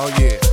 Oh yeah.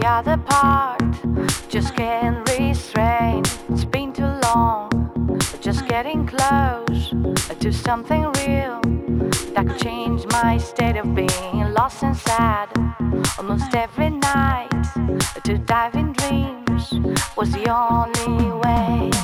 the other part. Just can't restrain, it's been too long. Just getting close to something real that could change my state of being. Lost and sad almost every night. To dive in dreams was the only way.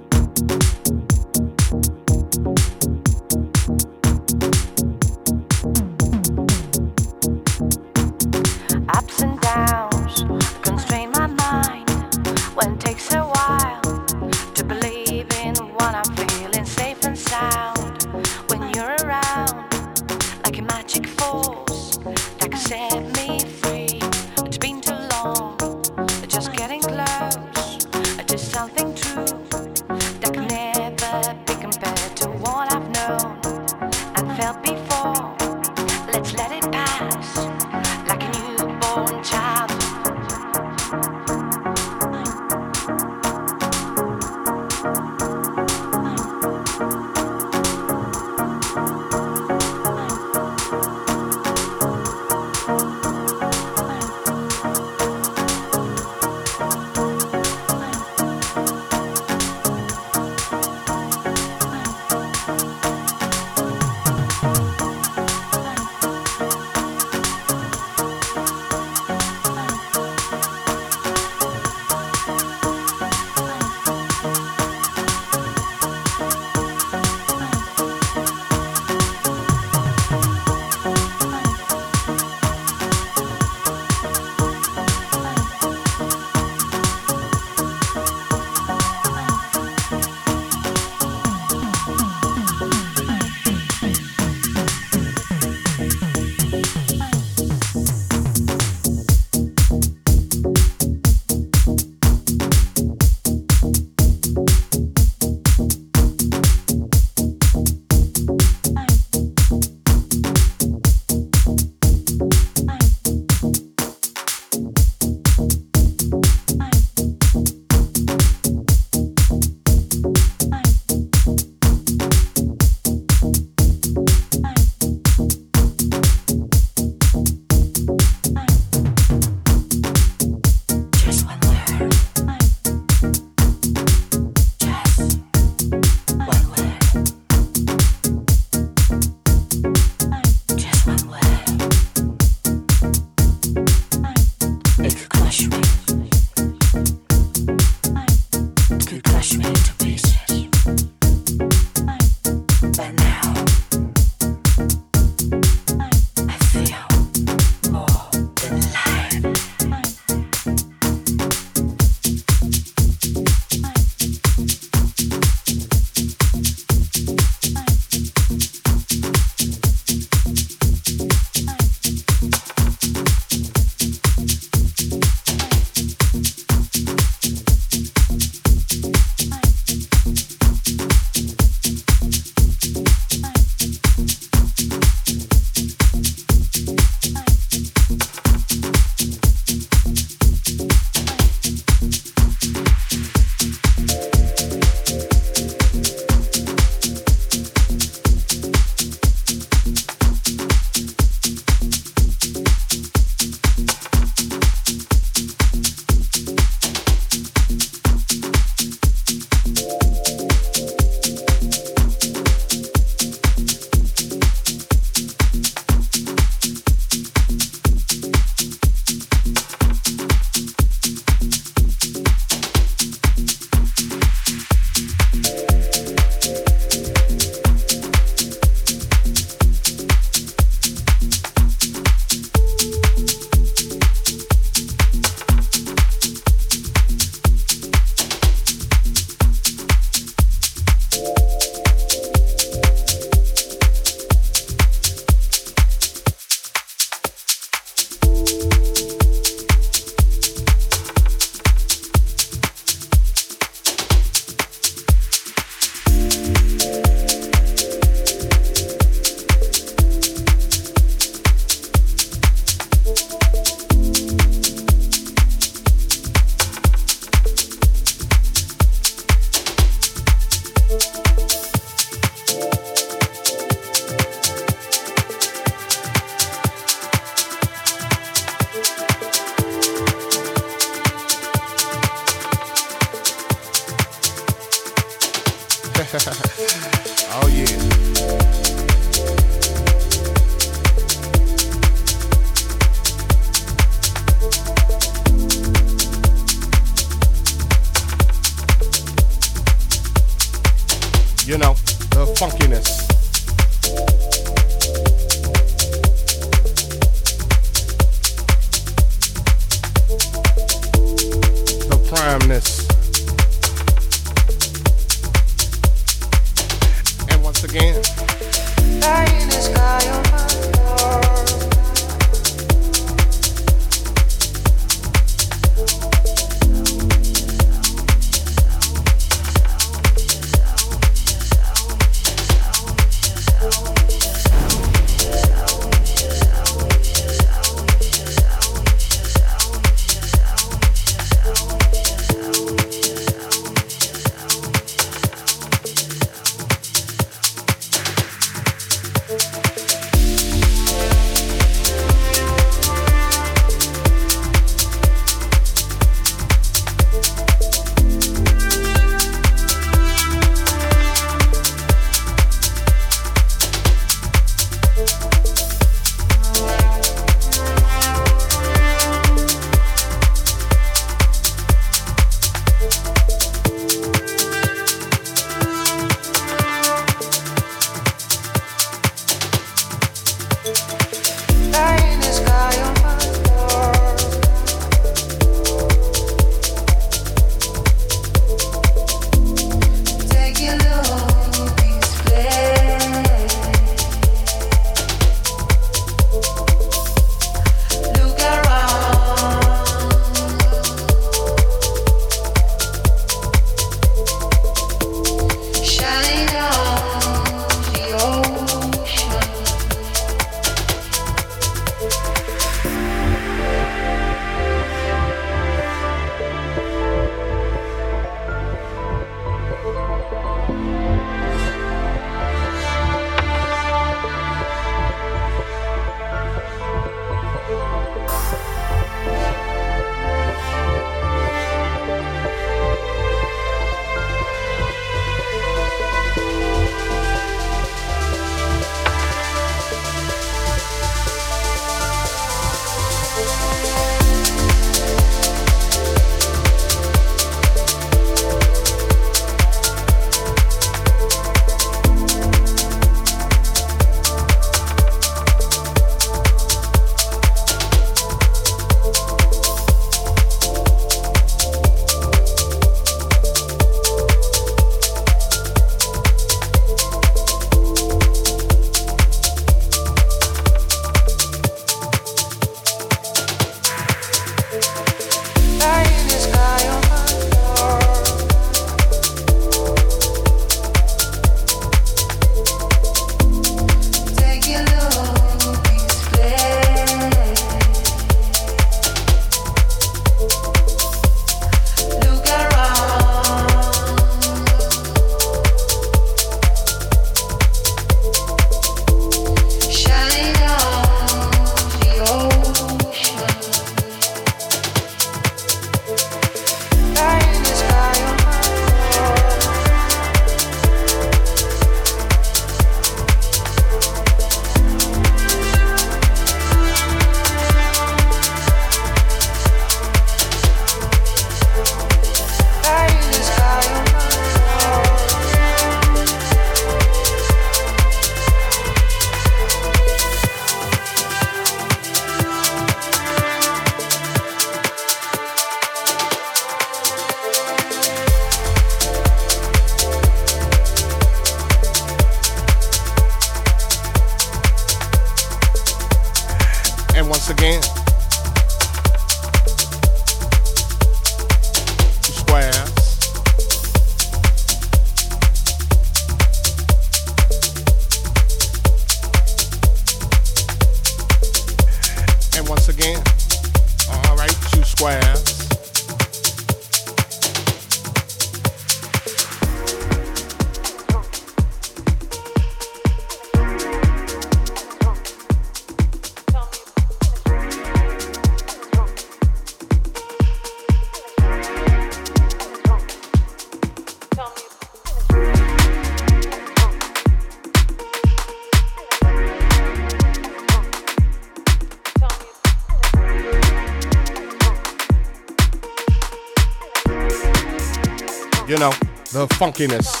The funkiness.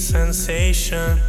Sensation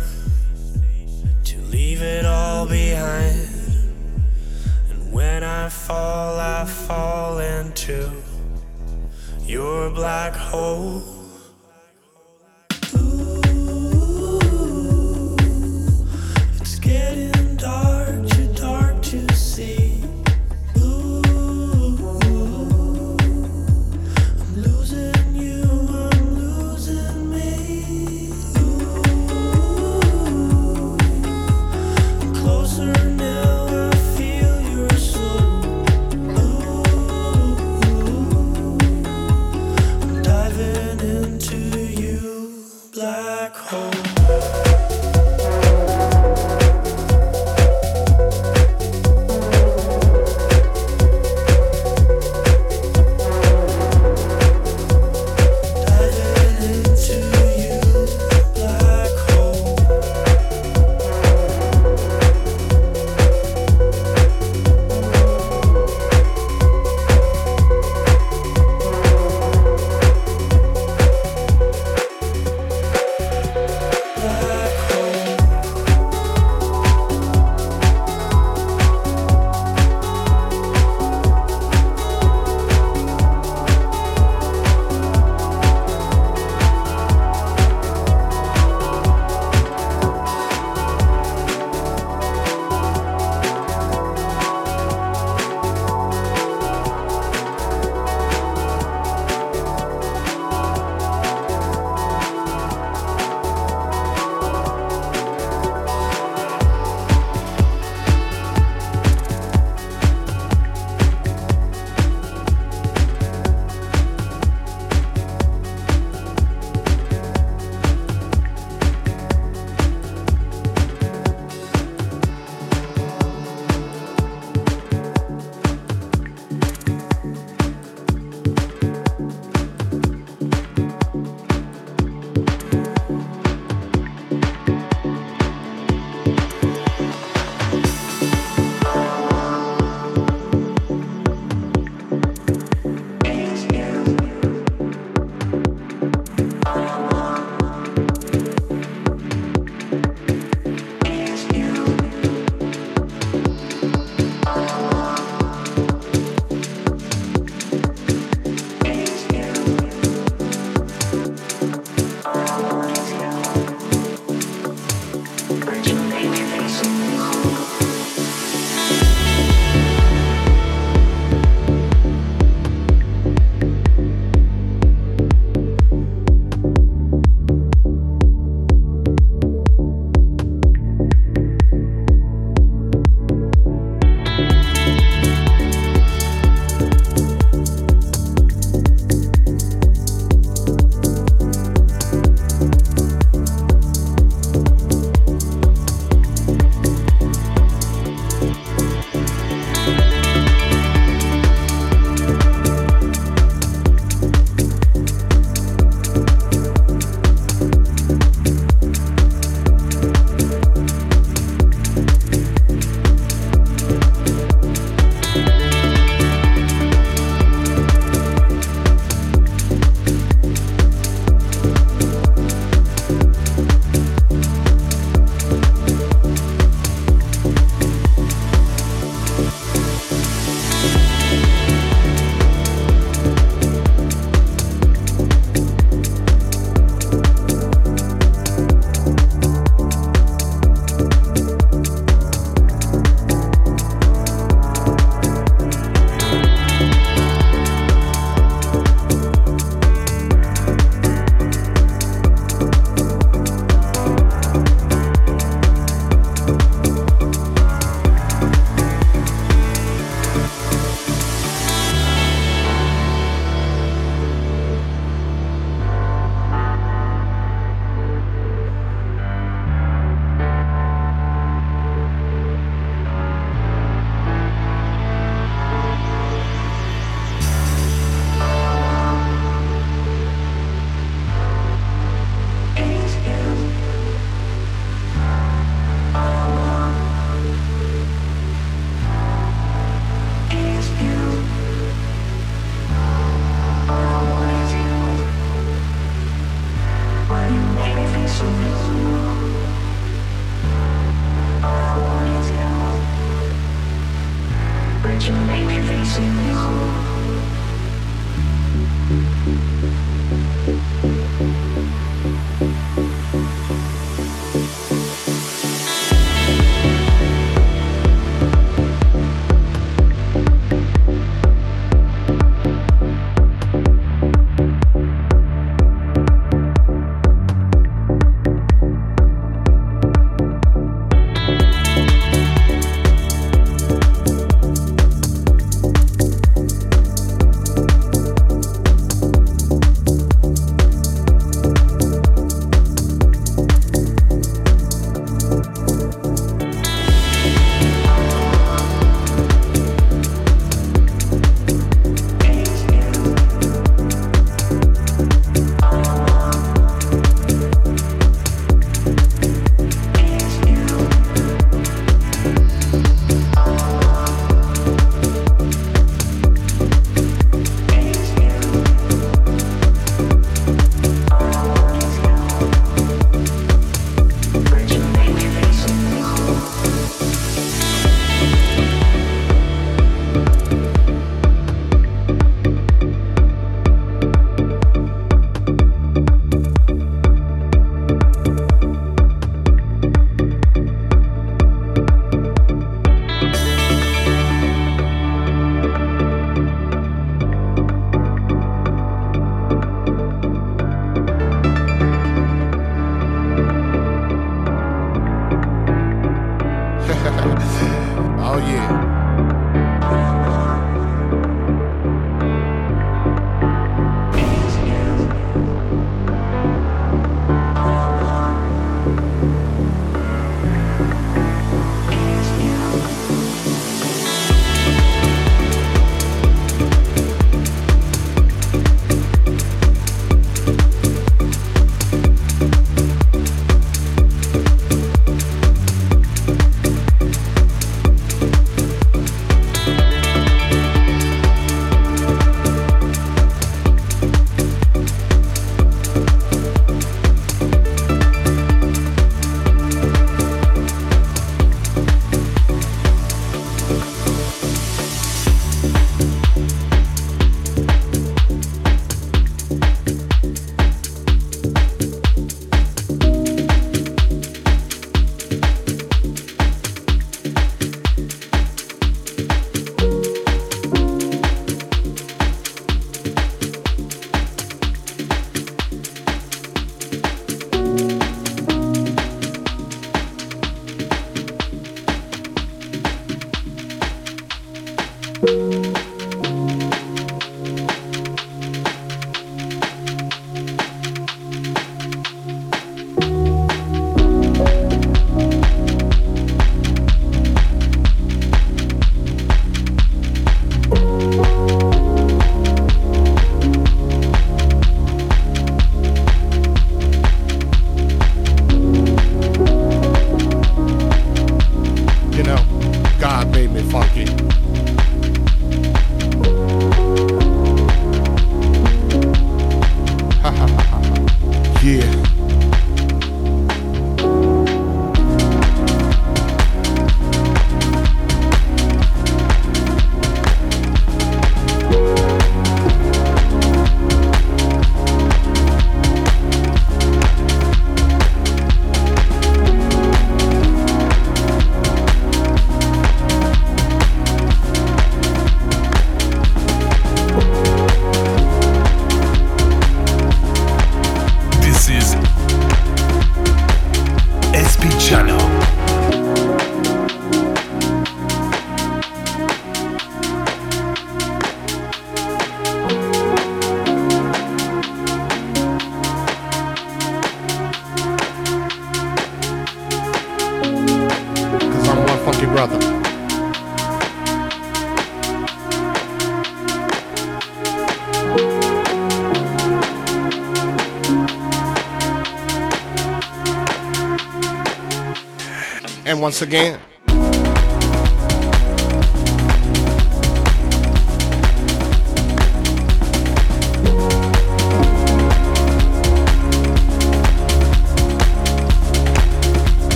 again,